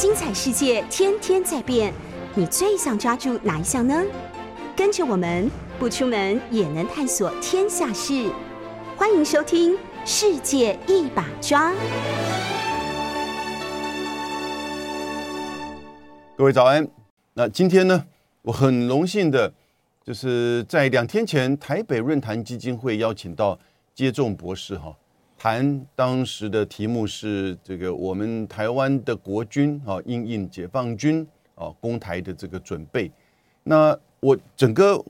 精彩世界天天在变，你最想抓住哪一项呢？跟着我们不出门也能探索天下事，欢迎收听《世界一把抓》。各位早安。那今天呢，我很荣幸的，就是在两天前台北论坛基金会邀请到接种博士哈。谈当时的题目是这个我们台湾的国军啊，应应解放军啊攻台的这个准备。那我整个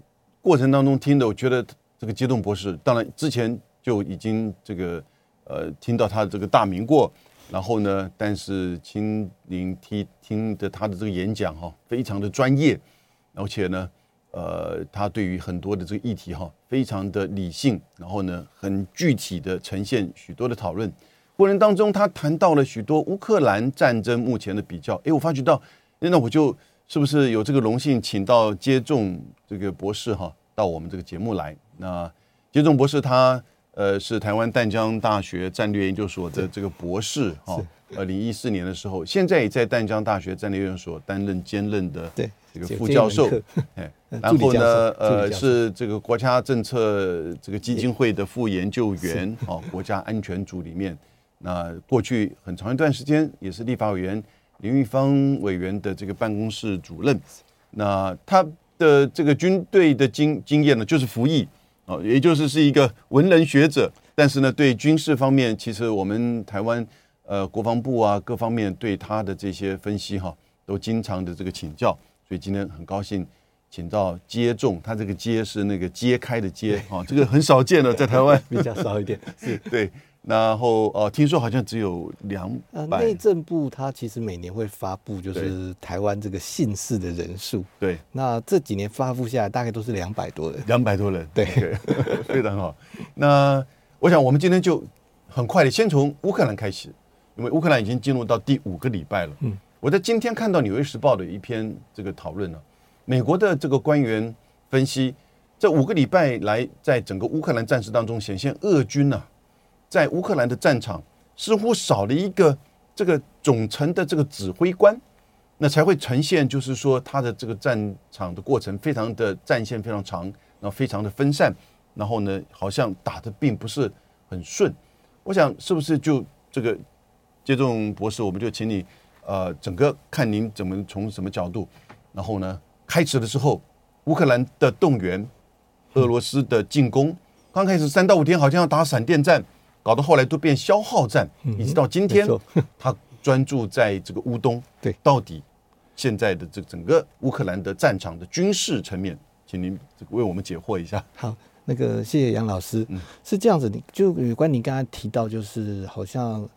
过程当中听的，我觉得这个激动博士，当然之前就已经这个呃听到他这个大名过，然后呢，但是亲临听听的他的这个演讲哈，非常的专业，而且呢。呃，他对于很多的这个议题哈，非常的理性，然后呢，很具体的呈现许多的讨论。过程当中，他谈到了许多乌克兰战争目前的比较。哎，我发觉到，那我就是不是有这个荣幸，请到接种这个博士哈，到我们这个节目来。那接种博士他呃是台湾淡江大学战略研究所的这个博士哈，二零一四年的时候，现在也在淡江大学战略研究所担任兼任的。这个副教授，哎，然后呢，呃，是这个国家政策这个基金会的副研究员，哦，国家安全组里面，那过去很长一段时间也是立法委员林玉芳委员的这个办公室主任，那他的这个军队的经经验呢，就是服役，哦，也就是是一个文人学者，但是呢，对军事方面，其实我们台湾呃国防部啊各方面对他的这些分析哈，都经常的这个请教。所以今天很高兴，请到接种，他这个“接”是那个揭开的“揭”啊，这个很少见的，在台湾比较少一点。是对，然后哦，听说好像只有两百。内政部它其实每年会发布，就是台湾这个姓氏的人数。对，那这几年发布下来，大概都是两百多人。两百多人，对，非常好。那我想，我们今天就很快的先从乌克兰开始，因为乌克兰已经进入到第五个礼拜了。嗯。我在今天看到《纽约时报》的一篇这个讨论呢，美国的这个官员分析，这五个礼拜来，在整个乌克兰战事当中，显现俄军呢，在乌克兰的战场似乎少了一个这个总成的这个指挥官，那才会呈现就是说他的这个战场的过程非常的战线非常长，然后非常的分散，然后呢，好像打的并不是很顺。我想是不是就这个接种博士，我们就请你。呃，整个看您怎么从什么角度，然后呢，开始的时候，乌克兰的动员，俄罗斯的进攻，刚开始三到五天好像要打闪电战，搞到后来都变消耗战，以及到今天，他专注在这个乌东。对，到底现在的这整个乌克兰的战场的军事层面，请您为我们解惑一下。好，那个谢谢杨老师。嗯，是这样子，就有关你刚才提到，就是好像。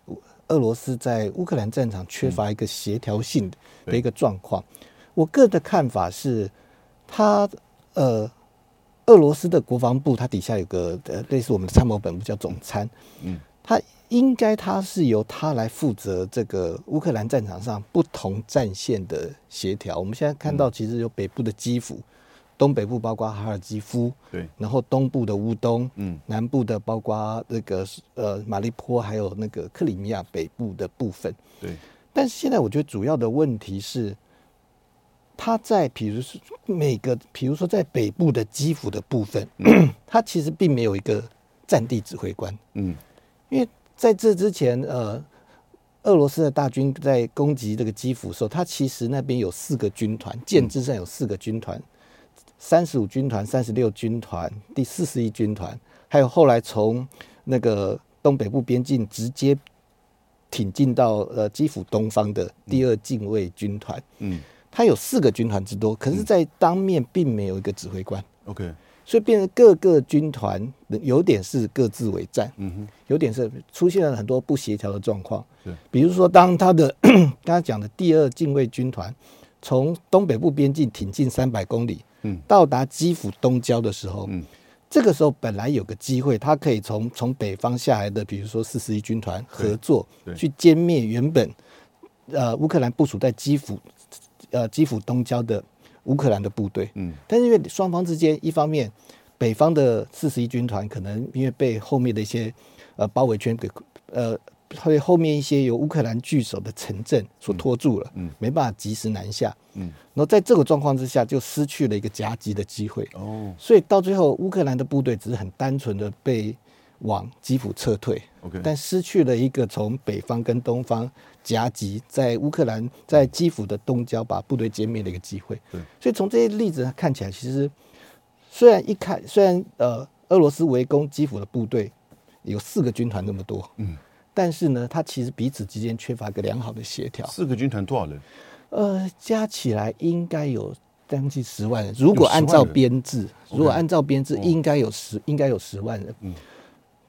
俄罗斯在乌克兰战场缺乏一个协调性的一个状况。我个人的看法是，他呃，俄罗斯的国防部，它底下有个呃类似我们的参谋本部叫总参，嗯，他应该他是由他来负责这个乌克兰战场上不同战线的协调。我们现在看到，其实有北部的基辅。东北部包括哈尔基夫，对，然后东部的乌东，嗯，南部的包括那个呃马利坡，还有那个克里米亚北部的部分，对。但是现在我觉得主要的问题是，他在比如说每个，比如说在北部的基辅的部分，他其实并没有一个战地指挥官，嗯，因为在这之前，呃，俄罗斯的大军在攻击这个基辅的时候，他其实那边有四个军团，舰只上有四个军团。三十五军团、三十六军团、第四十一军团，还有后来从那个东北部边境直接挺进到呃基辅东方的第二近卫军团，嗯，它有四个军团之多，可是，在当面并没有一个指挥官，OK，所以变成各个军团有点是各自为战，嗯哼，有点是出现了很多不协调的状况，比如说当他的 刚才讲的第二近卫军团从东北部边境挺进三百公里。到达基辅东郊的时候，嗯，这个时候本来有个机会，他可以从从北方下来的，比如说四十一军团合作，去歼灭原本呃乌克兰部署在基辅呃基辅东郊的乌克兰的部队，嗯，但是因为双方之间，一方面北方的四十一军团可能因为被后面的一些呃包围圈给呃被后面一些由乌克兰据守的城镇所拖住了，嗯没办法及时南下，嗯，然后在这个状况之下，就失去了一个夹击的机会，哦。所以到最后，乌克兰的部队只是很单纯的被往基辅撤退，，OK，但失去了一个从北方跟东方夹击，在乌克兰在基辅的东郊把部队歼灭的一个机会。对，所以从这些例子看起来，其实虽然一开虽然呃俄罗斯围攻基辅的部队有四个军团那么多，嗯，但是呢，它其实彼此之间缺乏一个良好的协调。四个军团多少人？呃，加起来应该有将近十万人。如果按照编制，如果按照编制，哦应该有十，应该有十万人。嗯，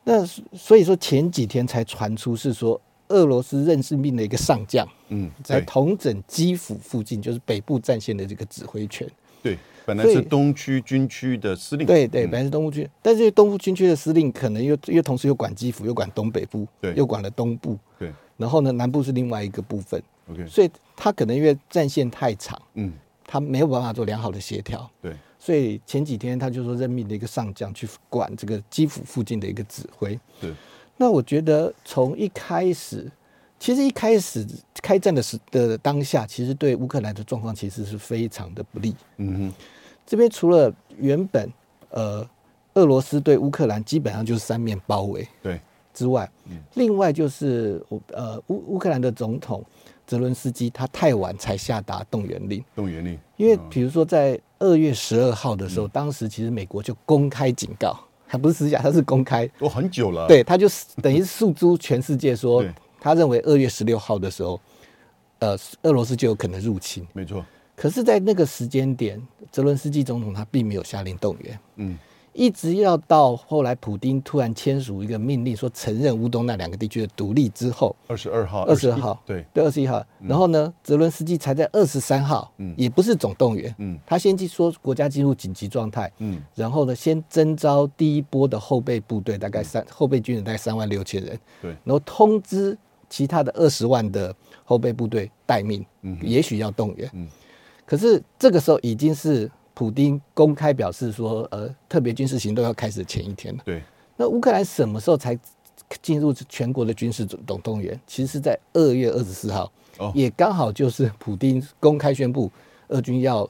那所以说前几天才传出是说，俄罗斯任命命的一个上将嗯，在对统整基辅附近，就是北部战线的这个指挥权。对，本来是东区军区的司令，对对，嗯本来是东部军，但是东部军区的司令可能又又同时又管基辅，又管东北部，对又管了东部，对然后呢，南部是另外一个部分，，OK，所以他可能因为战线太长，嗯，他没有办法做良好的协调。对，所以前几天他就说任命了一个上将去管这个基辅附近的一个指挥。对，那我觉得从一开始，其实一开始开战的时的当下，其实对乌克兰的状况其实是非常的不利。嗯哼，这边除了原本呃俄罗斯对乌克兰基本上就是三面包围对，之外，嗯另外就是我呃乌乌克兰的总统泽伦斯基他太晚才下达动员令。动员令，因为嗯比如说在二月十二号的时候，当时其实美国就公开警告，还不是私下，他是公开，都很久了，，对，他就是等于是诉诸全世界说 对，他认为二月十六号的时候，呃，俄罗斯就有可能入侵。没错，可是，在那个时间点，泽伦斯基总统他并没有下令动员，嗯，一直要到后来普丁突然签署一个命令，说承认乌东那两个地区的独立之后，二十二号，二十21号，对，对，二十一号。然后呢，泽伦斯基才在二十三号，嗯。也不是总动员，嗯。他先去说国家进入紧急状态，嗯。然后呢，先征召第一波的后备部队，大概三、后备军人大概三万六千人，对，然后通知其他的二十万的后备部队待命，嗯也许要动员。嗯。可是这个时候已经是普丁公开表示说，呃，特别军事行动要开始前一天了。对，那乌克兰什么时候才进入全国的军事总动员？其实是在二月二十四号，哦也刚好就是普丁公开宣布俄军要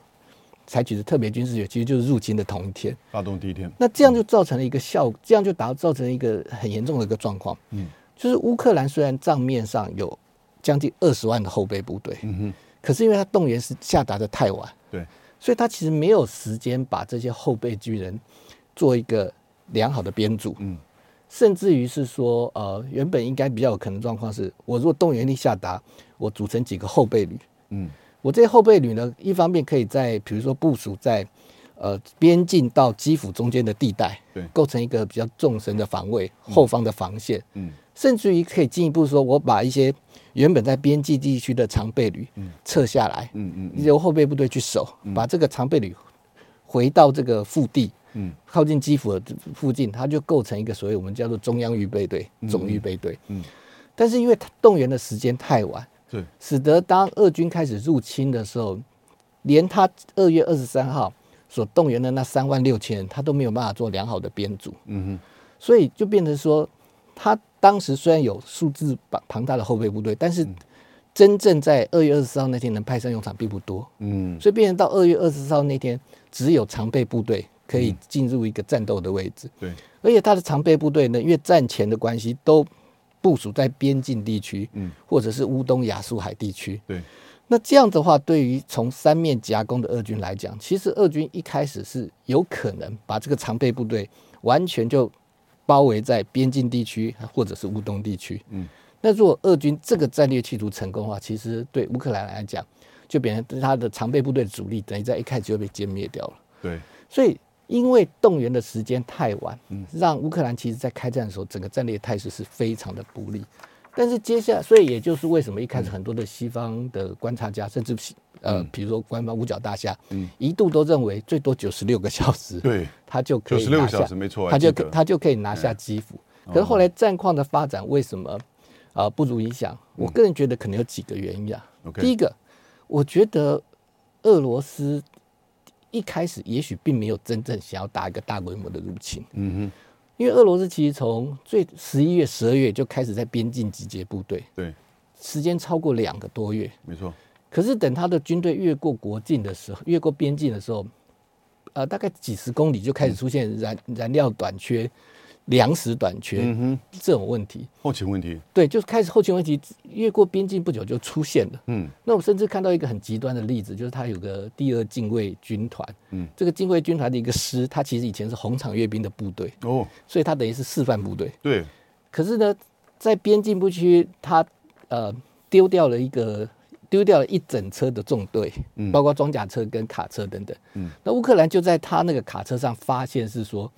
采取的特别军事决，其实就是入侵的同一天。发动第一天，那这样就造成了一个效，这样就达造成一个很严重的一个状况，嗯就是乌克兰虽然账面上有将近二十万的后备部队，嗯哼，可是因为他动员是下达的太晚，对，所以他其实没有时间把这些后备军人做一个良好的编组，嗯。甚至于是说，呃，原本应该比较有可能的状况是，我如果动员力下达，我组成几个后备旅，嗯。我这些后备旅呢，一方面可以在比如说部署在呃边境到基辅中间的地带，对。构成一个比较纵深的防卫，后方的防线，嗯甚至于可以进一步说，我把一些原本在边境地区的常备旅撤下来，嗯嗯嗯。由后备部队去守，把这个常备旅回到这个腹地，嗯。靠近基辅的附近，它就构成一个所谓我们叫做中央预备队、总预备队。嗯，但是因为它动员的时间太晚，对，使得当俄军开始入侵的时候，连他二月二十三号所动员的那三万六千人，他都没有办法做良好的编组，嗯哼，所以就变成说，他当时虽然有数字庞庞大的后备部队，但是真正在二月二十四号那天能派上用场并不多，嗯。所以变成到二月二十四号那天，只有常备部队可以进入一个战斗的位置。对，而且他的常备部队呢，因为战前的关系，都部署在边境地区，嗯。或者是乌东亚速海地区。对，那这样的话，对于从三面夹攻的俄军来讲，其实俄军一开始是有可能把这个常备部队完全就包围在边境地区或者是乌东地区。嗯，那如果俄军这个战略企图成功的话，其实对乌克兰来讲，就变成他的常备部队的主力等于在一开始就被歼灭掉了。对，所以因为动员的时间太晚，嗯让乌克兰其实在开战的时候，整个战略态势是非常的不利。但是接下来，所以也就是为什么一开始很多的西方的观察家，甚至是呃，比如说官方五角大厦，嗯。一度都认为最多九十六个小时，对，他就可九十六以拿下个小时没错，他就他就可以拿下基辅。可是后来战况的发展为什么啊、呃不如理想？我个人觉得可能有几个原因啊。第一个，我觉得俄罗斯一开始也许并没有真正想要打一个大规模的入侵，嗯哼。因为俄罗斯其实从最十一月、十二月就开始在边境集结部队，对，时间超过两个多月。没错，可是等他的军队越过国境的时候，越过边境的时候，呃，大概几十公里就开始出现燃燃料短缺、粮食短缺嗯，这种问题。后勤问题，对，就是开始后勤问题，越过边境不久就出现了。嗯。那我甚至看到一个很极端的例子，就是他有个第二近卫军团，嗯，这个近卫军团的一个师，他其实以前是红场阅兵的部队，哦，所以他等于是示范部队。对，可是呢，在边境部区，他呃丢掉了一个丢掉了一整车的纵队，嗯。包括装甲车跟卡车等等。嗯，那乌克兰就在他那个卡车上发现是说，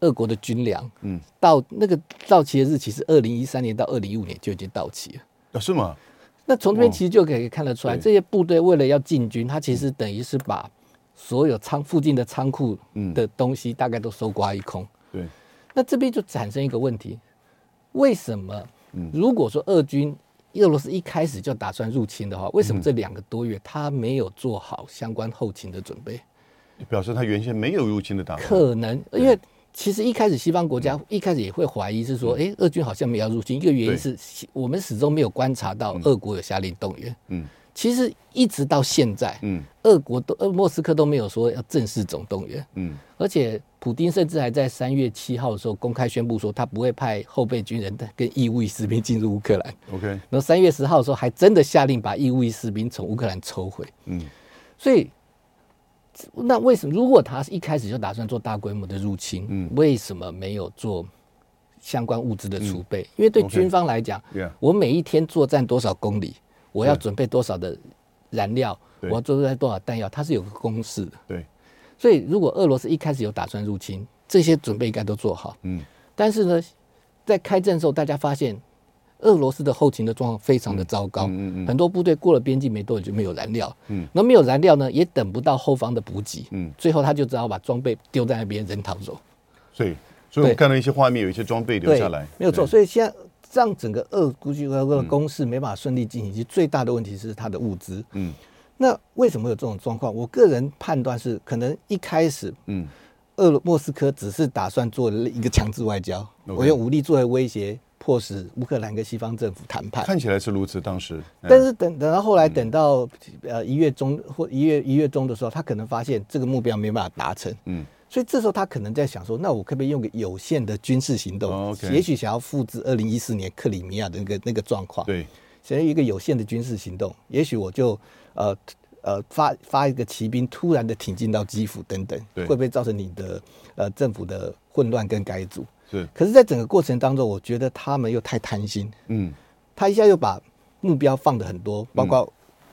俄国的军粮，嗯，到那个到期的日期是二零一三年到二零一五年就已经到期了。啊是吗？那从这边哦其实就可以看得出来，对这些部队为了要进军，他其实等于是把所有仓附近的仓库嗯。的东西大概都搜刮一空。对，那这边就产生一个问题：为什么嗯。如果说俄军俄罗斯一开始就打算入侵的话，为嗯什么这两个多月他没有做好相关后勤的准备？表示他原先没有入侵的打算，可能因为其实一开始西方国家一开始也会怀疑是说，哎、俄军好像没有要入侵，一个原因是我们始终没有观察到俄国有下令动员。嗯其实一直到现在，嗯。俄国都呃莫斯科都没有说要正式总动员，嗯。而且普丁甚至还在三月七号的时候公开宣布说，他不会派后备军人跟义务役士兵进入乌克兰。，OK，然后三月十号的时候，还真的下令把义务役士兵从乌克兰抽回。嗯。所以，那为什么如果他是一开始就打算做大规模的入侵，嗯。为什么没有做相关物资的储备？因为对军方来讲 Yeah 我每一天作战多少公里，我要准备多少的燃料，我对要准备多少弹药，它是有个公式的。对，所以，如果俄罗斯一开始有打算入侵，这些准备应该都做好。嗯。但是呢，在开战的时候，大家发现俄罗斯的后勤的状况非常的糟糕，嗯嗯嗯。很多部队过了边境没多久就没有燃料，嗯。那没有燃料呢，也等不到后方的补给，嗯，最后他就只好把装备丢在那边，人逃走。所以所以我们看到一些画面，有一些装备留，下来，没有错。所以现在让整个俄估计俄国的攻势没办法顺利进行，其实最大的问题是它的物资。嗯。那为什么有这种状况？我个人判断是，可能一开始嗯。俄罗莫斯科只是打算做一个强制外交，我用武力作为威胁，迫使乌克兰跟西方政府谈判。看起来是如此，当时，嗯。但是等等到后来，等到呃一月中或一月一月中的时候，他可能发现这个目标没办法达成，嗯所以这时候他可能在想说，那我可不可以用个有限的军事行动，也许想要复制二零一四年克里米亚的那个那个状况，对，想要一个有限的军事行动，也许我就呃呃发发一个骑兵突然的挺进到基辅等等，对。会不会造成你的呃政府的混乱跟改组？是，可是，在整个过程当中，我觉得他们又太贪心，嗯。他一下又把目标放的很多，包括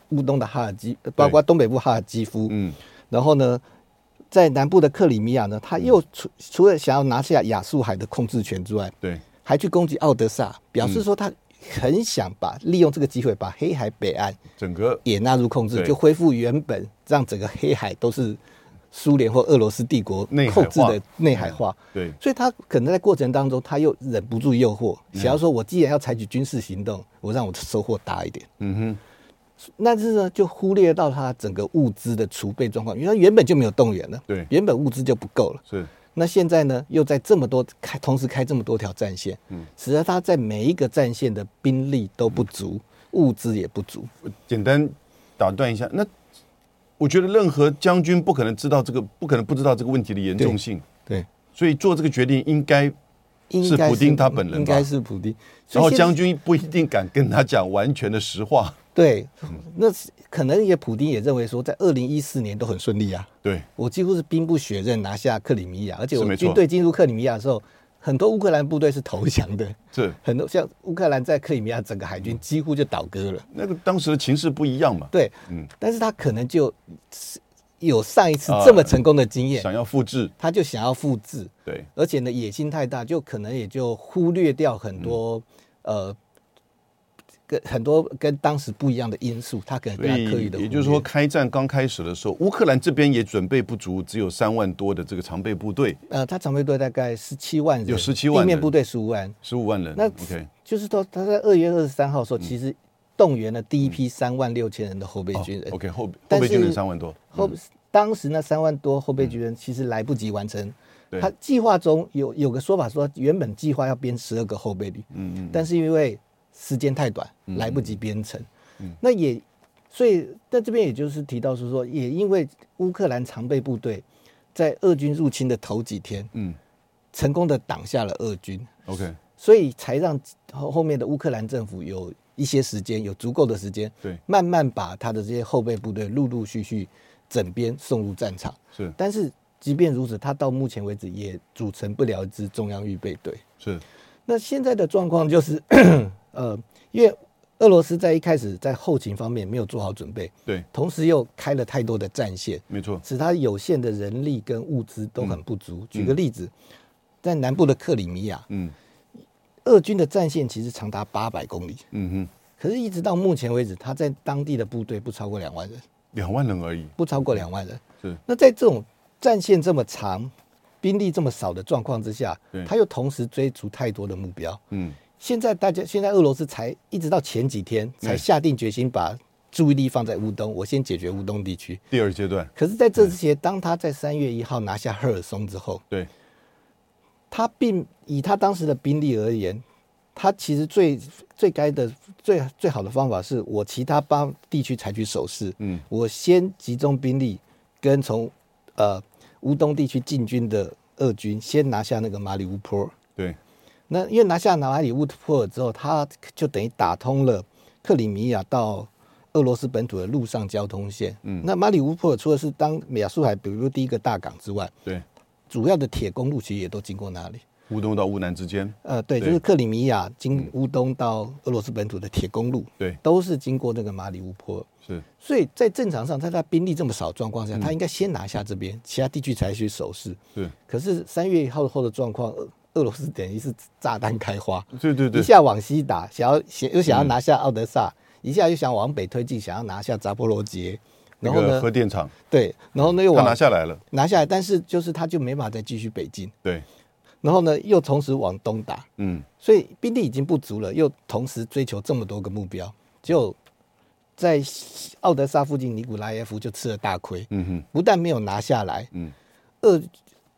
乌东的哈尔基，包括东北部哈尔基夫，嗯。然后呢，在南部的克里米亚呢，他又除除了想要拿下亚速海的控制权之外，对，还去攻击奥德萨，表示说他很想把利用这个机会把黑海北岸整个也纳入控制，就恢复原本让整个黑海都是苏联或俄罗斯帝国内控制的化内海化。对，所以他可能在过程当中，他又忍不住诱惑，嗯。想要说，我既然要采取军事行动，我让我的收获大一点。嗯哼，但是呢，就忽略到他整个物资的储备状况，因为他原本就没有动员了，对。原本物资就不够了。是，那现在呢，又在这么多开，同时开这么多条战线，嗯。使得他在每一个战线的兵力都不足，物资也不足。简单打断一下，那我觉得任何将军不可能知道这个，不可能不知道这个问题的严重性，对，所以做这个决定应该，应该普丁他本人吧？应该是普丁。然后将军不一定敢跟他讲完全的实话，对，那是可能也普丁也认为说，在二零一四年都很顺利啊，对，我几乎是兵不血刃拿下克里米亚，而且我军队进入克里米亚的时候，很多乌克兰部队是投降的，是。很多像乌克兰在克里米亚整个海军几乎就倒戈了。那个当时的情势不一样嘛，对，嗯，但是他可能就有上一次啊这么成功的经验，想要复制，他就想要复制，对，而且呢野心太大，就可能也就忽略掉很多、呃。跟很多跟当时不一样的因素，他可能所对他刻意的，也就是说，，开战刚开始的时候，乌克兰这边也准备不足，只有三万多的这个常备部队，呃，他常备队大概十七万人，有十七万人。地面部队十五万，十五万人。那 OK，就是说他在二月二十三号的时候，其实动员了第一批三万六千人的后备军人。哦 OK 后后但备军人是三万多，后当时那三万多后备军人其实来不及完成。他计划中有有个说法说，原本计划要编十二个后备旅，嗯嗯，但是因为时间太短，嗯来不及编成。那也所以在这边也就是提到是说，也因为乌克兰常备部队在俄军入侵的头几天，嗯。成功的挡下了俄军，，OK，所以才让后后面的乌克兰政府有一些时间，有足够的时间，对，慢慢把他的这些后备部队陆陆续续整编送入战场。是。但是即便如此，他到目前为止也组成不了一支中央预备队。是，那现在的状况就是，呃，因为俄罗斯在一开始在后勤方面没有做好准备，对，同时又开了太多的战线，没错，使他有限的人力跟物资都很不足。举个例子，在南部的克里米亚，嗯俄军的战线其实长达八百公里，嗯哼，可是，一直到目前为止，他在当地的部队不超过两万人，两万人而已，不超过两万人。是，那在这种战线这么长、兵力这么少的状况之下，他又同时追逐太多的目标。嗯现在大家，现在俄罗斯才一直到前几天才下定决心把注意力放在乌东，我先解决乌东地区。第二阶段，可是，在这之前，当他在三月一号拿下赫尔松之后，对，他并以他当时的兵力而言，他其实最最该的最最好的方法是我其他八地区采取守势，嗯我先集中兵力跟从呃乌东地区进军的俄军先拿下那个马里乌波尔。对，那因为拿下马里乌波尔之后，他就等于打通了克里米亚到俄罗斯本土的陆上交通线。嗯那马里乌波尔除了是当亚速海，比如说第一个大港之外，对，主要的铁公路其实也都经过那里。乌东到乌南之间，呃，对，就是克里米亚经乌东到俄罗斯本土的铁公路，对，都是经过那个马里乌波。是，所以在正常上，在他兵力这么少的状况下，嗯。他应该先拿下这边，其他地区才去守势。是，可是三月一号后的状况，俄俄罗斯等于是炸弹开花，对对对。一，下往西打，想要想又想要嗯。拿下奥德萨，一下又想往北推进，想要拿下扎波罗杰，然后呢，核电厂。对，然后呢又他往拿下来了，拿下来，但是就是他就没法再继续北进，对，然后呢又同时往东打，嗯。所以兵力已经不足了，又同时追求这么多个目标，就在奥德萨附近，尼古拉耶夫就吃了大亏，嗯哼，不但没有拿下来，嗯。俄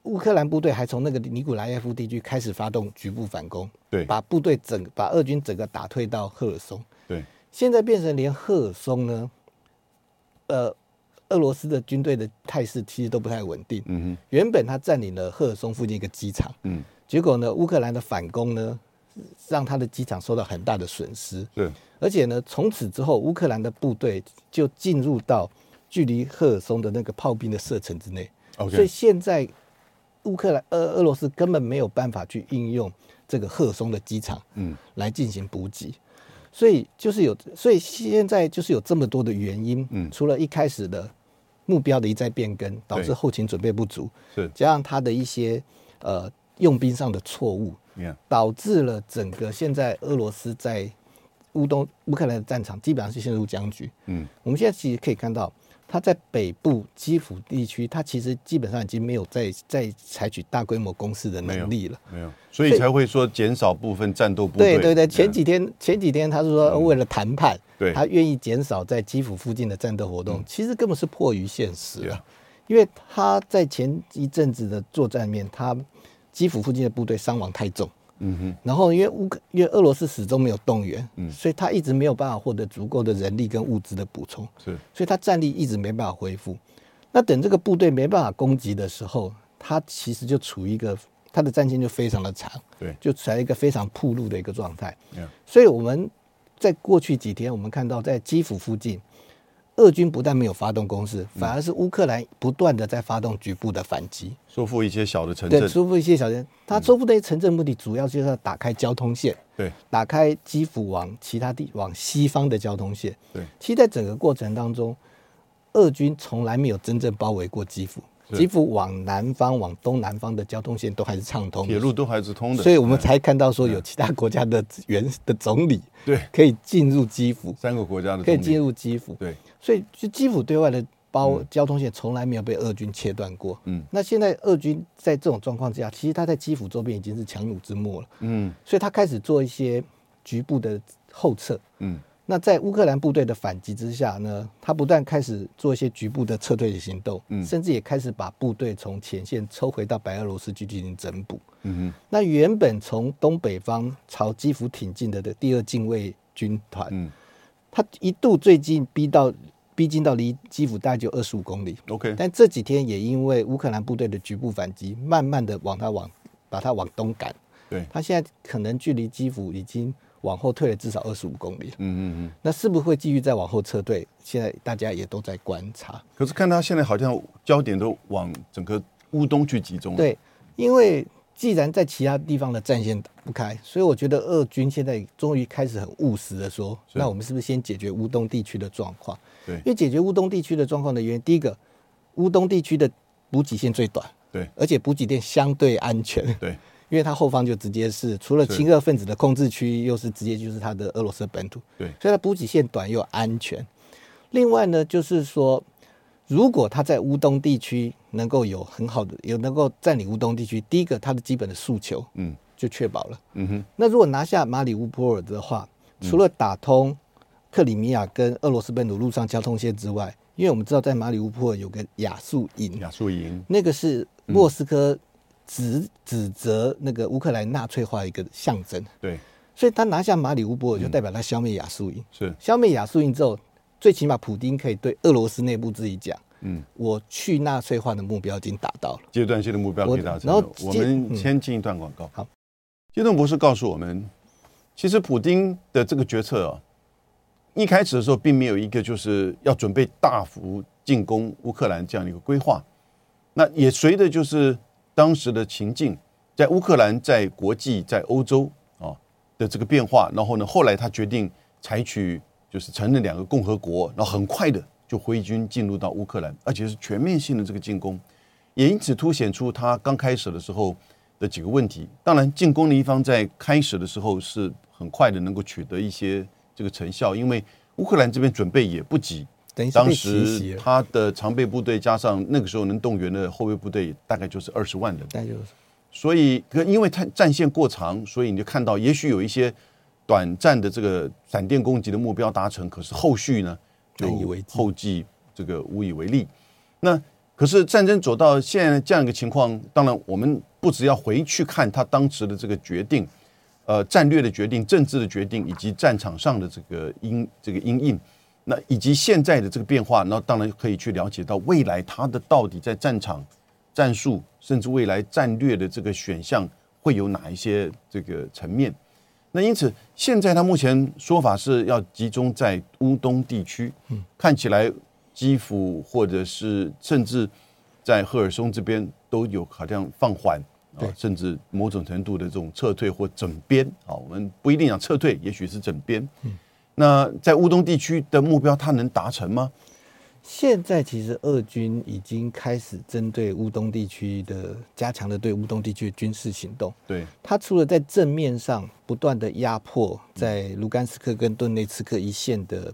乌克兰部队还从那个尼古拉耶夫地区开始发动局部反攻，对。把部队整把俄军整个打退到赫尔松。对，现在变成连赫尔松呢，呃，俄罗斯的军队的态势其实都不太稳定。嗯哼，原本他占领了赫尔松附近一个机场，嗯结果呢，乌克兰的反攻呢，让他的机场受到很大的损失。对，而且呢，从此之后，乌克兰的部队就进入到距离赫尔松的那个炮兵的射程之内。所以现在乌克兰、俄俄罗斯根本没有办法去应用这个赫尔松的机场嗯来进行补给，所以就是有，所以现在就是有这么多的原因，嗯。除了一开始的目标的一再变更，导致后勤准备不足，是，加上他的一些呃用兵上的错误，导致了整个现在俄罗斯在乌东乌克兰的战场基本上是陷入僵局。嗯。我们现在其实可以看到，他在北部基辅地区，他其实基本上已经没有再再采取大规模攻势的能力了。没有，所以才会说减少部分战斗部队，对对对，前嗯几天前几天他是说为了谈判，对他愿意减少在基辅附近的战斗活动，其实根本是迫于现实啊。因为他在前一阵子的作战面，他基辅附近的部队伤亡太重，嗯哼，然后因为乌克因为俄罗斯始终没有动员，嗯所以他一直没有办法获得足够的人力跟物资的补充。是，所以他战力一直没办法恢复。那等这个部队没办法攻击的时候，他其实就处于一个他的战线就非常的长，对，就处在一个非常铺路的一个状态。Yeah 所以我们在过去几天，我们看到在基辅附近，俄军不但没有发动攻势，反而是乌克兰不断的在发动局部的反击，收复一些小的城对，镇，收复一些小镇。他收复这些城镇目的主要就是要打开交通线，对。打开基辅往其他地往西方的交通线。对，其实，在整个过程当中，俄军从来没有真正包围过基辅。基辅往南方、往东南方的交通线都还是畅通的，铁路都还是通的，所以我们嗯才看到说有其他国家的原的总理对。可以进入基辅，三个国家的可以进，入基辅。对，所以就基辅对外的包交通线从来没有被俄军切断过。嗯。那现在俄军在这种状况之下，其实他在基辅周边已经是强弩之末了，嗯。所以他开始做一些局部的后撤。嗯。那在乌克兰部队的反击之下呢，他不但开始做一些局部的撤退的行动，嗯。甚至也开始把部队从前线抽回到白俄罗斯去进行整补。嗯那原本从东北方朝基辅挺进的的第二近卫军团，嗯。他一度最近逼到逼近到离基辅大概就二十五公里，，OK，但这几天也因为乌克兰部队的局部反击，慢慢的往他往把他往东赶。对，他现在可能距离基辅已经往后退了至少二十五公里，嗯嗯嗯。那是不是会继续再往后撤退？现在大家也都在观察。可是看他现在好像焦点都往整个乌东去集中。，对，因为既然在其他地方的战线打不开，所以我觉得俄军现在终于开始很务实的说，那我们是不是先解决乌东地区的状况？对。因为解决乌东地区的状况的原因，第一个，乌东地区的补给线最短，对。而且补给线相对安全，对，因为它后方就直接是除了是亲俄分子的控制区，又是直接就是它的俄罗斯本土，对。所以它补给线短又安全。另外呢，就是说，如果它在乌东地区能够有很好的有能够占领乌东地区，第一个它的基本的诉求嗯。就确保了。嗯哼，那如果拿下马里乌波尔的话，除了打通克里米亚跟俄罗斯本土陆上交通线之外，因为我们知道在马里乌波尔有个亚速营，亚速营，那个是莫斯科指指责那个乌克兰纳粹化一个象征，对，所以他拿下马里乌波尔就代表他消灭亚速营。是，消灭亚速营之后，最起码普丁可以对俄罗斯内部自己讲，嗯，我去纳粹化的目标已经达到了。阶段性的目标可以达成了。我然后我们嗯先进一段广告。好，阶段博士告诉我们，其实普丁的这个决策啊，一开始的时候并没有一个就是要准备大幅进攻乌克兰这样的一个规划。那也随着就是当时的情境，在乌克兰、在国际、在欧洲啊的这个变化，然后呢，后来他决定采取就是承认两个共和国，然后很快的就挥军进入到乌克兰，而且是全面性的这个进攻，也因此凸显出他刚开始的时候的几个问题。当然，进攻的一方在开始的时候是很快的能够取得一些这个成效，因为乌克兰这边准备也不急，当时他的常备部队加上那个时候能动员的后备部队，大概就是二十万人。那就是所以，可因为它战线过长，所以你就看到，也许有一些短暂的这个闪电攻击的目标达成，可是后续呢就后继这个无以为力。那可是战争走到现在这样一个情况，当然我们不只要回去看他当时的这个决定，呃，战略的决定、政治的决定，以及战场上的这个因这个因应，那以及现在的这个变化，那当然可以去了解到未来它的到底在战场战术，甚至未来战略的这个选项会有哪一些这个层面。那因此，现在他目前说法是要集中在乌东地区，看起来基辅或者是甚至在赫尔松这边都有好像放缓啊对，甚至某种程度的这种撤退或整编啊，我们不一定讲撤退，也许是整编。那在乌东地区的目标，它能达成吗？现在其实俄军已经开始针对乌东地区的加强了对乌东地区的军事行动。对，他除了在正面上不断的压迫在卢甘斯克跟顿内茨克一线的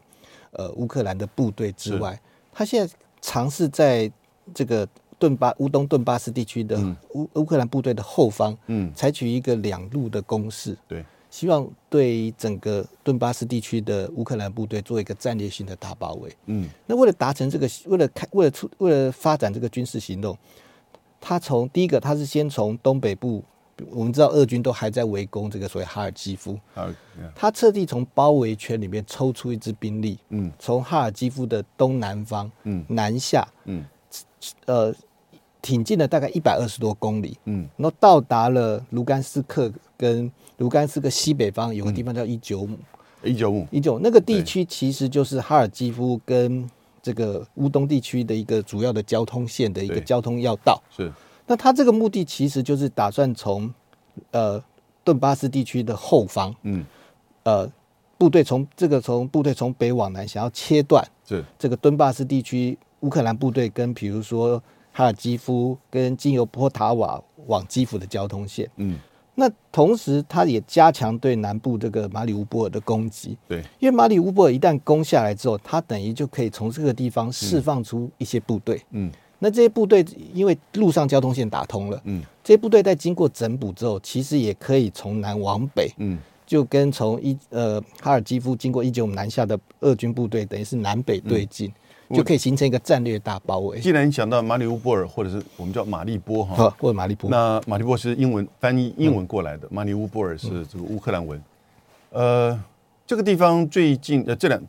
呃乌克兰的部队之外，他现在尝试在这个顿巴乌东顿巴斯地区的嗯。乌乌克兰部队的后方，嗯，采取一个两路的攻势，对，希望对整个顿巴斯地区的乌克兰部队做一个战略性的大包围。嗯，那为了达成这个，为了开，为了出，为了发展这个军事行动，他从第一个，他是先从东北部，我们知道俄军都还在围攻这个所谓哈尔基夫，好，他特地从包围圈里面抽出一支兵力，嗯。从哈尔基夫的东南方嗯。南下，嗯。呃，挺进了大概一百二十多公里，嗯。然后到达了卢甘斯克跟卢甘斯克西北方有个地方叫伊久姆，一九五，一九那个地区其实就是哈尔基夫跟这个乌东地区的一个主要的交通线的一个交通要道。是。那他这个目的其实就是打算从呃顿巴斯地区的后方，嗯。呃部队从这个从部队从北往南想要切断是。这个顿巴斯地区乌克兰部队跟比如说哈尔基夫跟经由波塔瓦往基辅的交通线。嗯那同时，他也加强对南部这个马里乌波尔的攻击。对，因为马里乌波尔一旦攻下来之后，他等于就可以从这个地方释放出一些部队。嗯那这些部队因为路上交通线打通了，嗯这些部队在经过整补之后，其实也可以从南往北嗯就跟从一呃哈尔基夫经过一九五南下的俄军部队，等于是南北对进，就可以形成一个战略大包围。既然你讲到马里乌波尔，或者是我们叫马利波哈，或者马利波，那马利波是英文翻译英文过来的，马里乌波尔是这个乌克兰文。呃，这个地方最近呃这两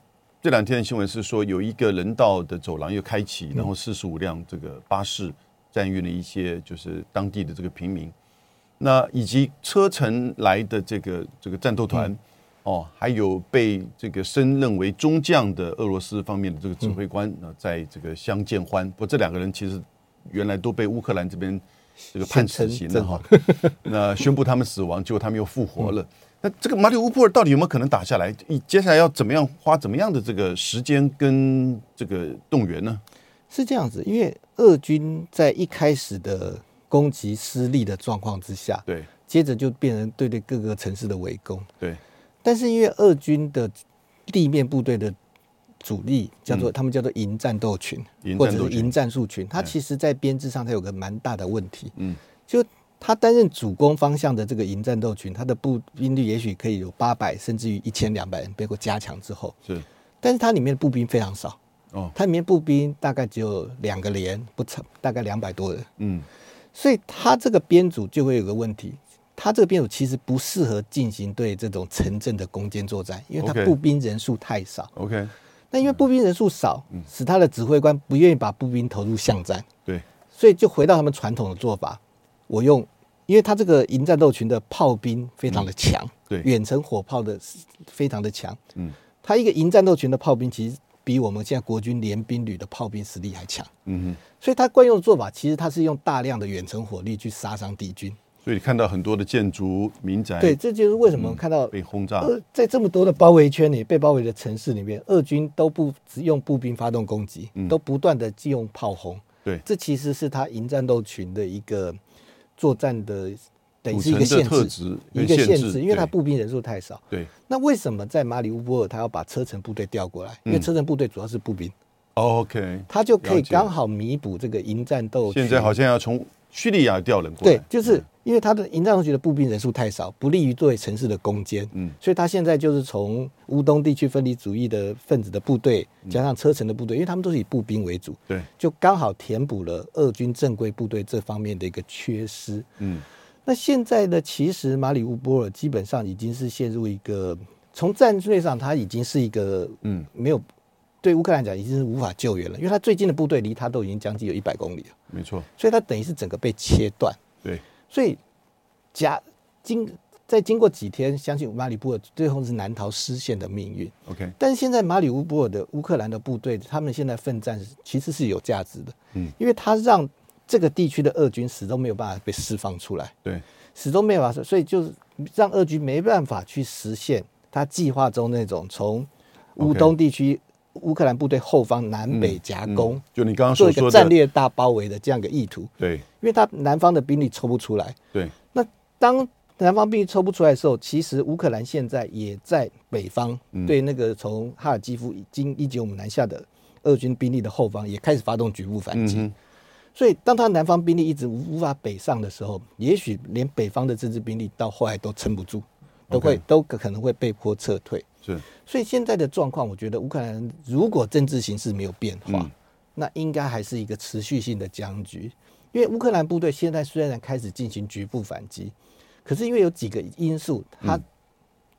这两天的新闻是说，有一个人道的走廊又开启，然后四十五辆这个巴士占运了一些就是当地的这个平民，那以及车臣来的这个这个战斗团。哦，还有被这个升任为中将的俄罗斯方面的这个指挥官，那在这个相见欢。不过这两个人其实原来都被乌克兰这边这个判死刑了哈。那宣布他们死亡，结果他们又复活了。那这个马里乌波尔到底有没有可能打下来？接下来要怎么样花怎么样的这个时间跟这个动员呢？是这样子，因为俄军在一开始的攻击失利的状况之下，对，接着就变成对对各个城市的围攻，对。但是因为俄军的地面部队的主力叫做他们叫做营战斗群，或者是营战术群，它其实在编制上它有个蛮大的问题。嗯，就他担任主攻方向的这个营战斗群，他的步兵率也许可以有八百甚至于一千两百人，被过加强之后是，但是它里面的步兵非常少哦，它里面步兵大概只有两个连，不成大概两百多人。嗯，所以它这个编组就会有个问题。他这个编组其实不适合进行对这种城镇的攻坚作战，因为他步兵人数太少。OK，那因为步兵人数少，使他的指挥官不愿意把步兵投入巷战。对，所以就回到他们传统的做法，我用，因为他这个营战斗群的炮兵非常的强，对，远程火炮的非常的强。嗯，他一个营战斗群的炮兵其实比我们现在国军联兵旅的炮兵实力还强。嗯哼，所以他惯用的做法其实他是用大量的远程火力去杀伤敌军。所以看到很多的建筑民宅，对，这就是为什么看到被轰炸。在这么多的包围圈里，被包围的城市里面，俄军都不只用步兵发动攻击，都不断的借用炮轰。对，这其实是他营战斗群的一个作战的等于是一个限制，一个限制，因为他步兵人数太少。对，那为什么在马里乌波尔他要把车臣部队调过来？因为车臣部队主要是步兵。OK，他就可以刚好弥补这个营战斗。现在好像要从叙利亚调人过来，对，就是。因为他的营战斗群的步兵人数太少，不利于作为城市的攻坚，嗯，所以他现在就是从乌东地区分离主义的分子的部队，加上车臣的部队，因为他们都是以步兵为主，对，就刚好填补了俄军正规部队这方面的一个缺失，嗯，那现在呢，其实马里乌波尔基本上已经是陷入一个从战略上，它已经是一个，嗯，没有对乌克兰讲已经是无法救援了，因为他最近的部队离他都已经将近有一百公里了，没错，所以他等于是整个被切断，对。所以，假经再经过几天，相信马里乌尔最后是难逃失陷的命运。OK，但是现在马里乌波尔的乌克兰的部队，他们现在奋战其实是有价值的。嗯，因为他让这个地区的俄军始终没有办法被释放出来。对，始终没有办法，所以就是让俄军没办法去实现他计划中那种从乌东地区。乌克兰部队后方南北夹攻，就你刚刚做一个战略大包围的这样一个意图。对，因为他南方的兵力抽不出来。对，那当南方兵力抽不出来的时候，其实乌克兰现在也在北方对那个从哈尔基夫经一九五南下的俄军兵力的后方也开始发动局部反击。所以，当他南方兵力一直无法北上的时候，也许连北方的这支兵力到后来都撑不住，都会都可能会被迫撤退。是，所以现在的状况，我觉得乌克兰如果政治形势没有变化，那应该还是一个持续性的僵局。因为乌克兰部队现在虽然开始进行局部反击，可是因为有几个因素，他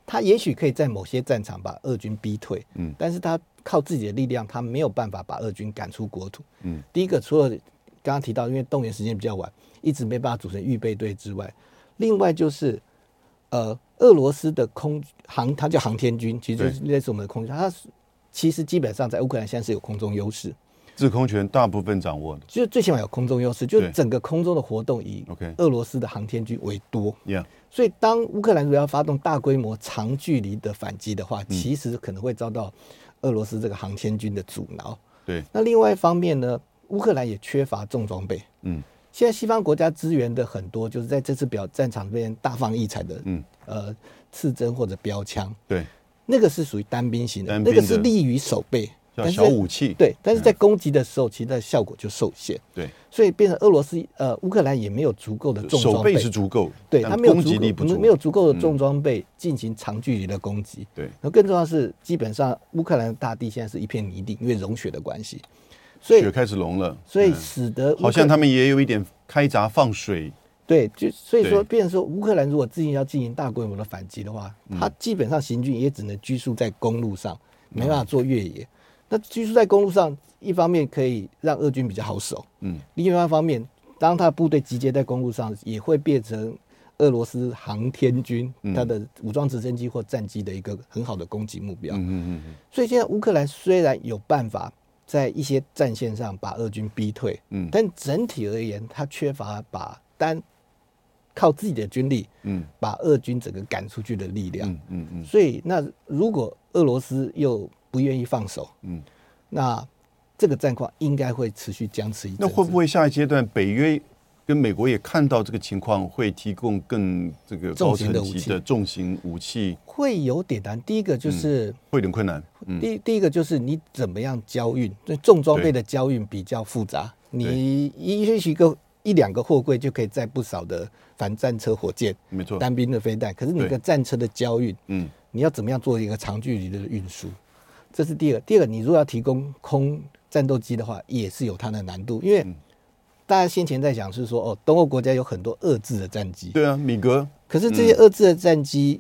他也许可以在某些战场把俄军逼退，嗯，但是他靠自己的力量，他没有办法把俄军赶出国土。嗯，第一个除了刚刚提到，因为动员时间比较晚，一直没办法组成预备队之外，另外就是呃。俄罗斯的空航，它叫航天军，其实类似我们的空军。它其实基本上在乌克兰现在是有空中优势，制空权大部分掌握的，就最起码有空中优势，就整个空中的活动以俄罗斯的航天军为多。所以当乌克兰如果要发动大规模长距离的反击的话，其实可能会遭到俄罗斯这个航天军的阻挠。对，那另外一方面呢，乌克兰也缺乏重装备。嗯。现在西方国家支援的很多，就是在这次表战场这边大放异彩的，嗯，呃，刺针或者标枪，对，那个是属于单兵型的，那个是利于守备，小武器，对，但是在攻击的时候，其实它的效果就受限，对，所以变成俄罗斯呃乌克兰也没有足够的重手装备背是足够，对，但它没有足力不足，够没有足够的重装备进行长距离的攻击。对，然后更重要的是，基本上乌克兰的大地现在是一片泥地，因为融雪的关系，所以雪开始融了，所以嗯。使得好像他们也有一点开闸放水，对，就所以说，变成说乌克兰如果自己要进行大规模的反击的话，嗯。它基本上行军也只能拘束在公路上，没办法做越嗯野。那拘束在公路上，一方面可以让俄军比较好守，嗯，另外一方面，当他的部队集结在公路上，也会变成俄罗斯航天军嗯。它的武装直升机或战机的一个很好的攻击目标。嗯嗯。所以现在乌克兰虽然有办法在一些战线上把俄军逼退，嗯但整体而言，他缺乏把单靠自己的军力嗯把俄军整个赶出去的力量。嗯嗯嗯所以，那如果俄罗斯又不愿意放手，嗯，那这个战况应该会持续僵持一。那会不会下一阶段北约跟美国也看到这个情况，会提供更这个高重型层的武器级的重型武器，会有点难？第一个就是。会有点困难，嗯第第一个就是你怎么样交运，对重装备的交运比较复杂。你一也许一个一两个货柜就可以载不少的反战车火箭、没错，单兵的飞弹，可是你对个战车的交运，嗯你要怎么样做一个长距离的运输？这是第二。第二个，你如果要提供空战斗机的话，也是有它的难度，因为嗯大家先前在讲是说，哦，东欧国家有很多遏制的战机，对啊，米格，可是这些遏制的战机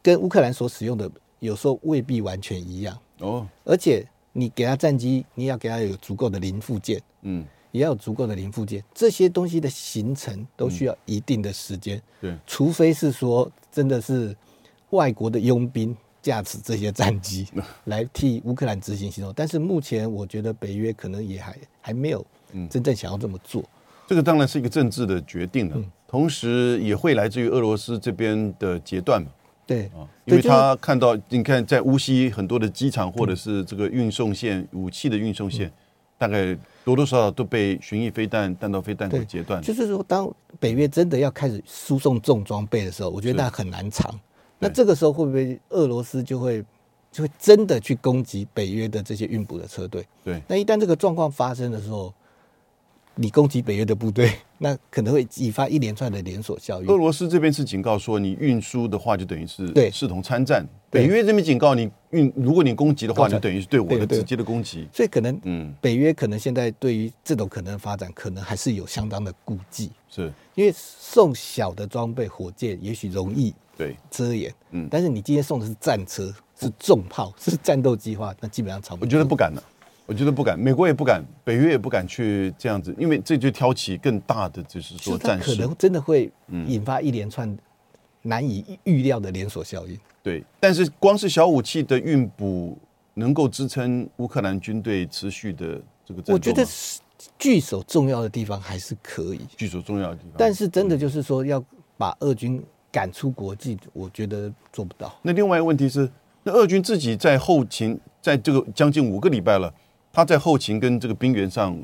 跟乌克兰所使用的有时候未必完全一样。哦，而且你给他战机，你也要给他有足够的零附件，嗯，也要有足够的零附件，这些东西的形成都需要一定的时间，对，除非是说真的是外国的佣兵驾驶这些战机 来替乌克兰执行行动，但是目前我觉得北约可能也还还没有真正想要这么做。这个当然是一个政治的决定了，嗯同时也会来自于俄罗斯这边的截断嘛，对啊，因为他看到，你看在乌西很多的机场或者是这个运送线、武器的运送嗯线，大概多多少少都被巡弋飞弹、弹道飞弹给截断。就是说，当北约真的要开始输送重装备的时候，我觉得那很难藏。那这个时候会不会俄罗斯就会就会真的去攻击北约的这些运补的车队？对，那一旦这个状况发生的时候，你攻击北约的部队，那可能会引发一连串的连锁效应。俄应。罗斯这边是警告说，你运输的话就等于是对。视同参战；北约这边警告你运，如果你攻击的话，就等于是对我的直接的攻击。所以可能嗯，北约可能现在对于这种可能的发展，可能还是有相当的顾忌，是。因为送小的装备火箭也许容易对，遮掩，嗯。但是你今天送的是战车，是重炮，是战斗机的话，那基本上差不我住。觉得不敢了。我觉得不敢，美国也不敢，北约也不敢去这样子，因为这就挑起更大的，就是说战事。可能真的会嗯引发一连串难以预料的连锁效应。对，但是光是小武器的运补能够支撑乌克兰军队持续的这个战我觉得是据守重要的地方还是可以，据守重要的地方。但是真的就是说要把俄军赶出国际，我觉得做不到。那另外一个问题是，那俄军自己在后勤，在这个将近五个礼拜了，他在后勤跟这个兵员上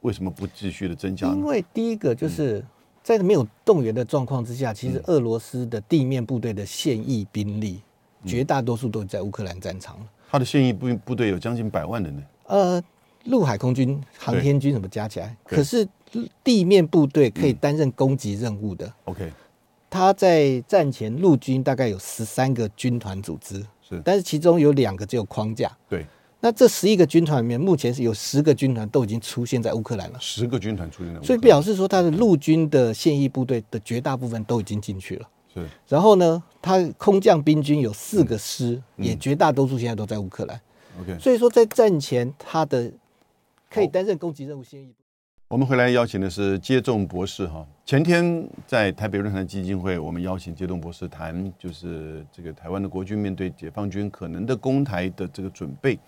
为什么不继续的增加呢？因为第一个就是在没有动员的状况之下，其实俄罗斯的地面部队的现役兵力绝大多数都在乌克兰战场了。他的现役部部队有将近百万人呢。呃，陆海空军、航天军什么加起来，可是地面部队可以担任攻击任务的。OK，他在战前陆军大概有十三个军团组织，是但是其中有两个只有框架。对，那这十一个军团里面，目前是有十个军团都已经出现在乌克兰了，十个军团出现在乌克兰，所以表示说，他的陆军的现役部队的绝大部分都已经进去了。是然后呢，他空降兵军有四个师，嗯也绝大多数现在都在乌克兰。OK。所以说，在战前，他的可以担任攻击任务现役。我们回来邀请的是接种博士哈。前天在台北论坛基金会，我们邀请接种博士谈，就是这个台湾的国军面对解放军可能的攻台的这个准备。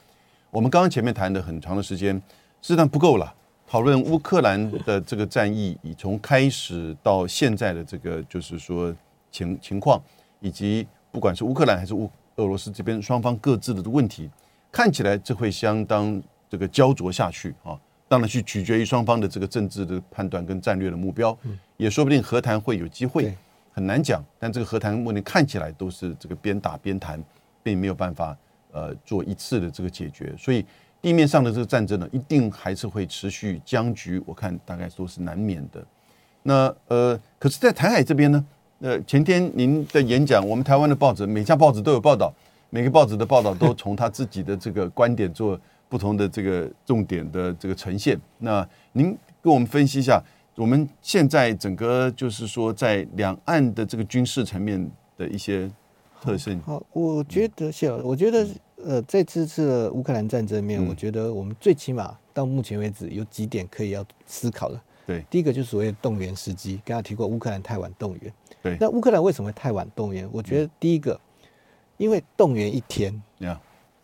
我们刚刚前面谈的很长的时间，事实上不够了。讨论乌克兰的这个战役，以从开始到现在的这个就是说情情况，以及不管是乌克兰还是乌俄罗斯这边双方各自的问题，看起来这会相当这个焦灼下去啊。当然去取决于双方的这个政治的判断跟战略的目标，也说不定和谈会有机会，很难讲。但这个和谈目前看起来都是这个边打边谈，并没有办法呃做一次的这个解决。所以地面上的这个战争呢，一定还是会持续僵局，我看大概都是难免的。那呃，可是，在台海这边呢，呃，前天您的演讲，我们台湾的报纸每家报纸都有报道，每个报纸的报道都从他自己的这个观点做不同的这个重点的这个呈现。那您跟我们分析一下，我们现在整个就是说在两岸的这个军事层面的一些特性。好，我觉得是，我觉得呃，在这次的乌克兰战争面，嗯我觉得我们最起码到目前为止有几点可以要思考的。对第一个就是所谓的动员时机，刚刚提过乌克兰太晚动员。对那乌克兰为什么会太晚动员？我觉得第一个，因为动员一天，呀，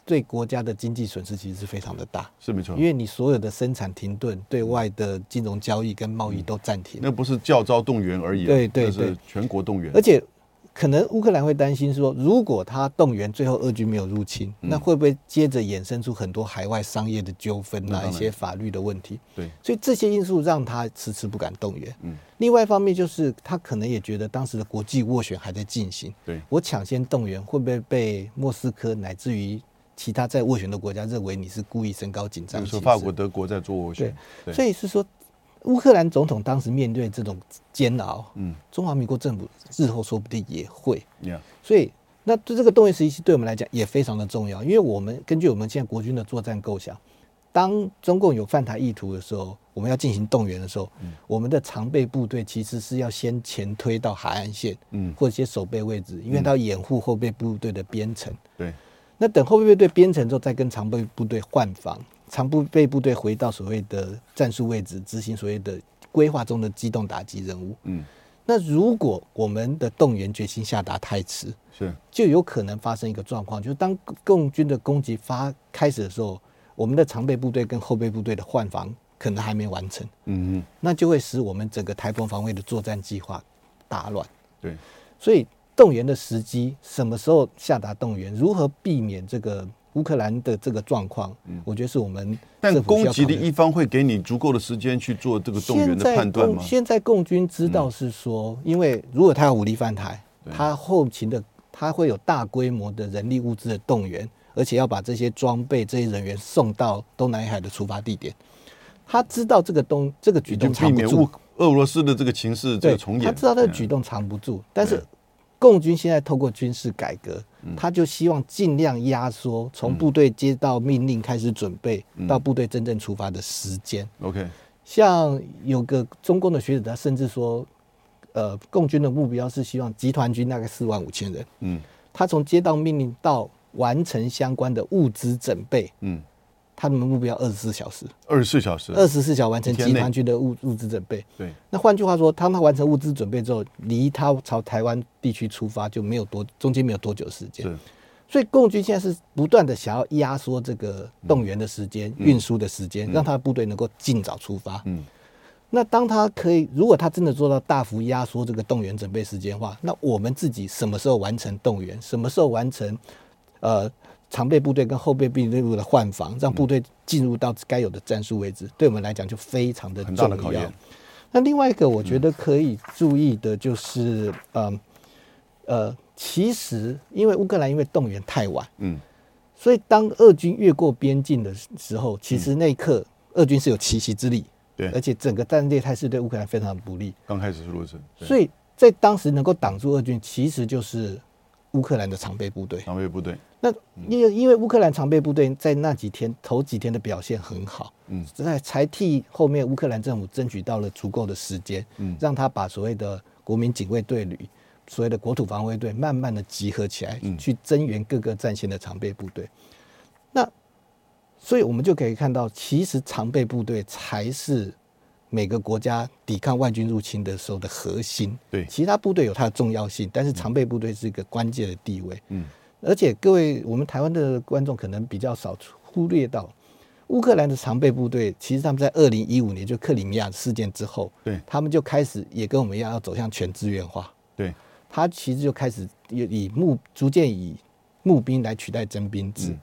对国家的经济损失其实是非常的大，是没错因，为你所有的生产停顿，对外的金融交易跟贸易都暂停。那不是教招动员而已啊，对对对全国动员而。且可能乌克兰会担心说，如果他动员，最后俄军没有入侵，嗯。那会不会接着衍生出很多海外商业的纠纷啊，那一些法律的问题？对，所以这些因素让他迟迟不敢动员。嗯，另外一方面就是他可能也觉得当时的国际斡旋还在进行，对，我抢先动员会不会被莫斯科乃至于其他在斡旋的国家认为你是故意升高紧张那个时候？法国、德国在做斡旋，对。所以是说，乌克兰总统当时面对这种煎熬，嗯，中华民国政府日后说不定也会。呀，所以，那对这个动员时期对我们来讲也非常的重要，因为我们根据我们现在国军的作战构想，当中共有犯台意图的时候，我们要进行动员的时候，嗯。我们的常备部队其实是要先前推到海岸线，嗯，或者一些守备位置，因为它要掩护后备部队的编程。对，那等后备部队编成之后，再跟常备部队换防，常备部队回到所谓的战术位置，执行所谓的规划中的机动打击任务。嗯，那如果我们的动员决心下达太迟，是，就有可能发生一个状况，就是当共军的攻击发开始的时候，我们的常备部队跟后备部队的换防可能还没完成，嗯嗯，那就会使我们整个台风防卫的作战计划大乱。对，所以动员的时机，什么时候下达动员，如何避免这个乌克兰的这个状况，我觉得是我们嗯但攻击的一方会给你足够的时间去做这个动员的判断吗？嗯现在共军知道是说，因为如果他要武力犯台，他后勤的他会有大规模的人力物资的动员，而且要把这些装备、这些人员送到东南海的出发地点。他知道这个东这个举动藏不住。免乌，俄罗斯的这个情势这个重，演。他知道这个嗯。举动藏不住，但是共军现在透过军事改革，嗯他就希望尽量压缩从部队接到命令开始准备嗯。到部队真正出发的时间。OK，像有个中共的学者，他甚至说，呃，共军的目标是希望集团军大概四万五千人，嗯。他从接到命令到完成相关的物资准备，嗯，他们的目标二十四小时，二十四小时，二十四小时完成集团军的物物资准备。对，那换句话说，当他完成物资准备之后，离他朝台湾地区出发就没有多，中间没有多久时间。是，所以共军现在是不断的想要压缩这个动员的时间、运输的时间，让他的部队能够尽早出发。嗯。那当他可以，如果他真的做到大幅压缩这个动员准备时间的话，那我们自己什么时候完成动员，什么时候完成呃常备部队跟后备部队的换防，让部队进入到该有的战术位置，对我们来讲就非常的很大重要。的考验。那另外一个我觉得可以注意的就是，嗯。呃，其实因为乌克兰因为动员太晚，嗯。所以当俄军越过边境的时候，其实那一刻俄军是有奇袭之力，对。而且整个战略态势对乌克兰非常不利，刚开始是如此，所以在当时能够挡住俄军，其实就是乌克兰的常备部队。常备部队，那因为因为乌克兰常备部队在那几天头几天的表现很好，嗯。在才替后面乌克兰政府争取到了足够的时间，嗯。让他把所谓的国民警卫队旅、所谓的国土防卫队慢慢的集合起来，嗯。去增援各个战线的常备部队。那所以我们就可以看到，其实常备部队才是每个国家抵抗外军入侵的时候的核心。对其他部队有它的重要性，但是常备部队是一个关键的地位。嗯而且各位，我们台湾的观众可能比较少忽略到，乌克兰的常备部队，其实他们在二零一五年就克里米亚事件之后，对他们就开始也跟我们一样要走向全资源化。对，他其实就开始以以募逐渐以募兵来取代征兵制。嗯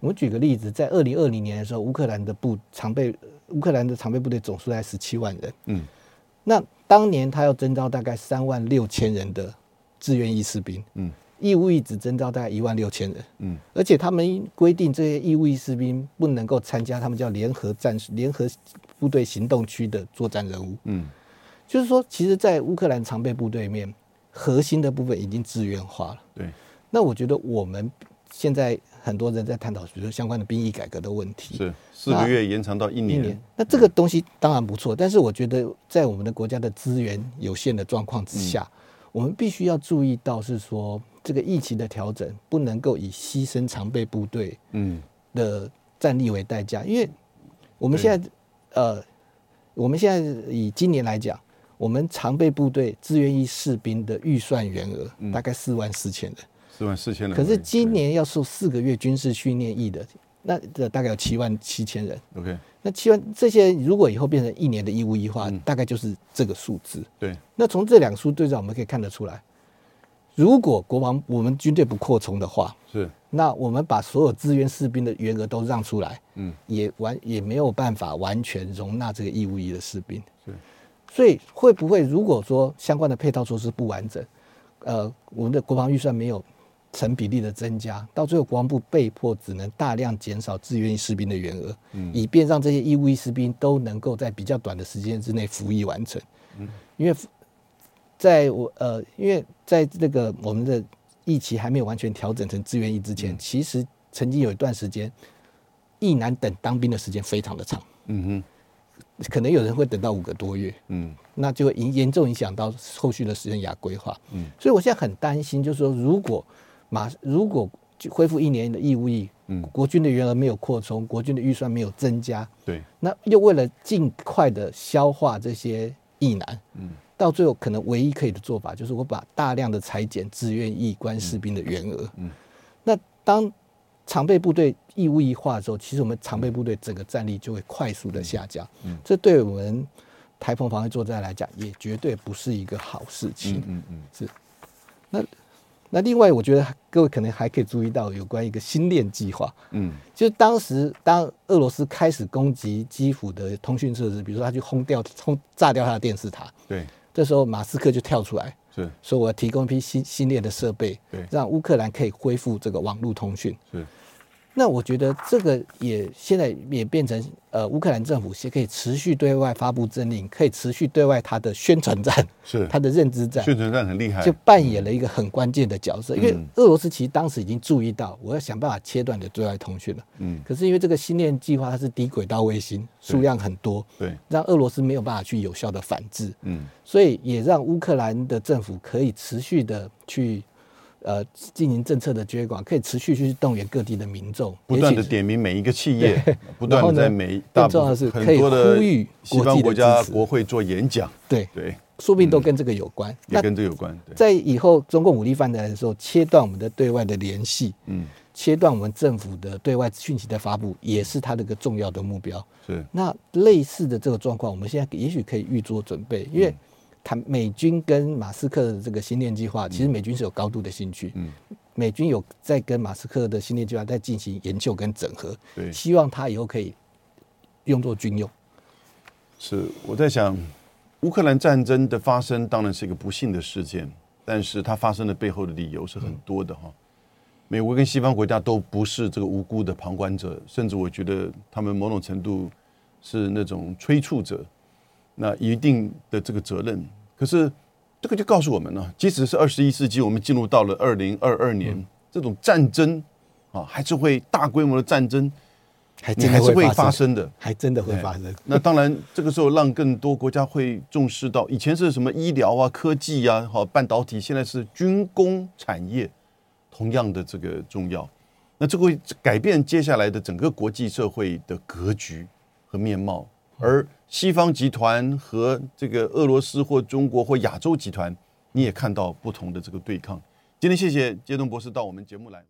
我们举个例子，在二零二零年的时候，乌克兰的部常备乌克兰的常备部队总数在十七万人，嗯。那当年他要征召大概三万六千人的志愿役士兵，嗯，义务役只征召大概一万六千人，嗯，而且他们规定这些义务役士兵不能够参加他们叫联合战士、联合部队行动区的作战任务。嗯，就是说，其实，在乌克兰常备部队里面，核心的部分已经资源化了。对，那我觉得我们现在很多人在探讨，比如说相关的兵役改革的问题。是四个月延长到一一年，那这个东西当然不错，但是我觉得在我们的国家的资源有限的状况之下，我们必须要注意到是说这个疫情的调整不能够以牺牲常备部队嗯，的战力为代价，因为我们现在呃，我们现在以今年来讲，我们常备部队志愿役士兵的预算员额大概四万四千人，四万四千人。可是今年要受四个月军事训练役的，那这大概有七万七千人。OK，那七万这些如果以后变成一年的义务役化，嗯大概就是这个数字。对，那从这两个数对照，我们可以看得出来，如果国防我们军队不扩充的话，是，那我们把所有支援士兵的员额都让出来，嗯，也完也没有办法完全容纳这个义务役的士兵。是，所以会不会如果说相关的配套措施不完整，呃，我们的国防预算没有成比例的增加，到最后国防部被迫只能大量减少志愿役士兵的员额，嗯以便让这些义务役士兵都能够在比较短的时间之内服役完成。嗯因为在我呃，因为在这个我们的疫情还没有完全调整成志愿役之前，其实曾经有一段时间，役男等当兵的时间非常的长，嗯可能有人会等到五个多月。嗯那就会严严重影响到后续的时间涯规划。嗯，所以我现在很担心，就是说，如果马如果就恢复一年的义务役，嗯。国军的员额没有扩充，国军的预算没有增加，对，那又为了尽快的消化这些役男，嗯。到最后可能唯一可以的做法就是我把大量的裁减志愿役官士兵的员额。嗯。那当常备部队义务役化的时候，其实我们常备部队整个战力就会快速的下降。嗯。这对我们台澎防卫作战来讲，也绝对不是一个好事情。嗯嗯嗯，那另外，我觉得各位可能还可以注意到有关一个新链计划，嗯。就是当时当俄罗斯开始攻击基辅的通讯设施，比如说他去轰掉、轰炸掉他的电视塔，对，这时候马斯克就跳出来是。说：“我要提供一批新新链的设备，对。让乌克兰可以恢复这个网络通讯。”是，那我觉得这个也现在也变成呃，乌克兰政府是可以持续对外发布政令，可以持续对外它的宣传战、是，它的认知战，宣传战很厉害，就扮演了一个很关键的角色。因为嗯俄罗斯其实当时已经注意到，我要想办法切断你的对外通讯了。嗯可是因为这个星链计划它是低轨道卫星，数量很多，对，让俄罗斯没有办法去有效的反制。嗯所以也让乌克兰的政府可以持续的去呃进行政策的接管，可以持续去动员各地的民众，不断的点名每一个企业，不断的在每大重要的是分可以很多的呼吁西方国家国会做演讲，对，对，说不定都跟这个有关。也跟这有关，在以后中共武力犯台的时候，切断我们的对外的联系，嗯切断我们政府的对外讯息的发布，也是它的一个重要的目标。是，那类似的这个状况，我们现在也许可以预做准备，因为谈美军跟马斯克的这个星链计划，其实美军是有高度的兴趣，嗯美军有在跟马斯克的星链计划在进行研究跟整合，对，希望他以后可以用作军用。是我在想，乌克兰战争的发生当然是一个不幸的事件，但是它发生的背后的理由是很多的哈。美国跟西方国家都不是这个无辜的旁观者，甚至我觉得他们某种程度是那种催促者，那一定的这个责任。可是这个就告诉我们了，即使是二十一世纪，我们进入到了二零二二年，这种战争啊，还是会大规模的战争，还是会的会发发生的。还真的会发生。那当然，这个时候让更多国家会重视到，以前是什么医疗啊、科技啊、好半导体，现在是军工产业，同样的这个重要。那这个会改变接下来的整个国际社会的格局和面貌，而西方集团和这个俄罗斯或中国或亚洲集团，你也看到不同的这个对抗。今天谢谢杰东博士到我们节目来。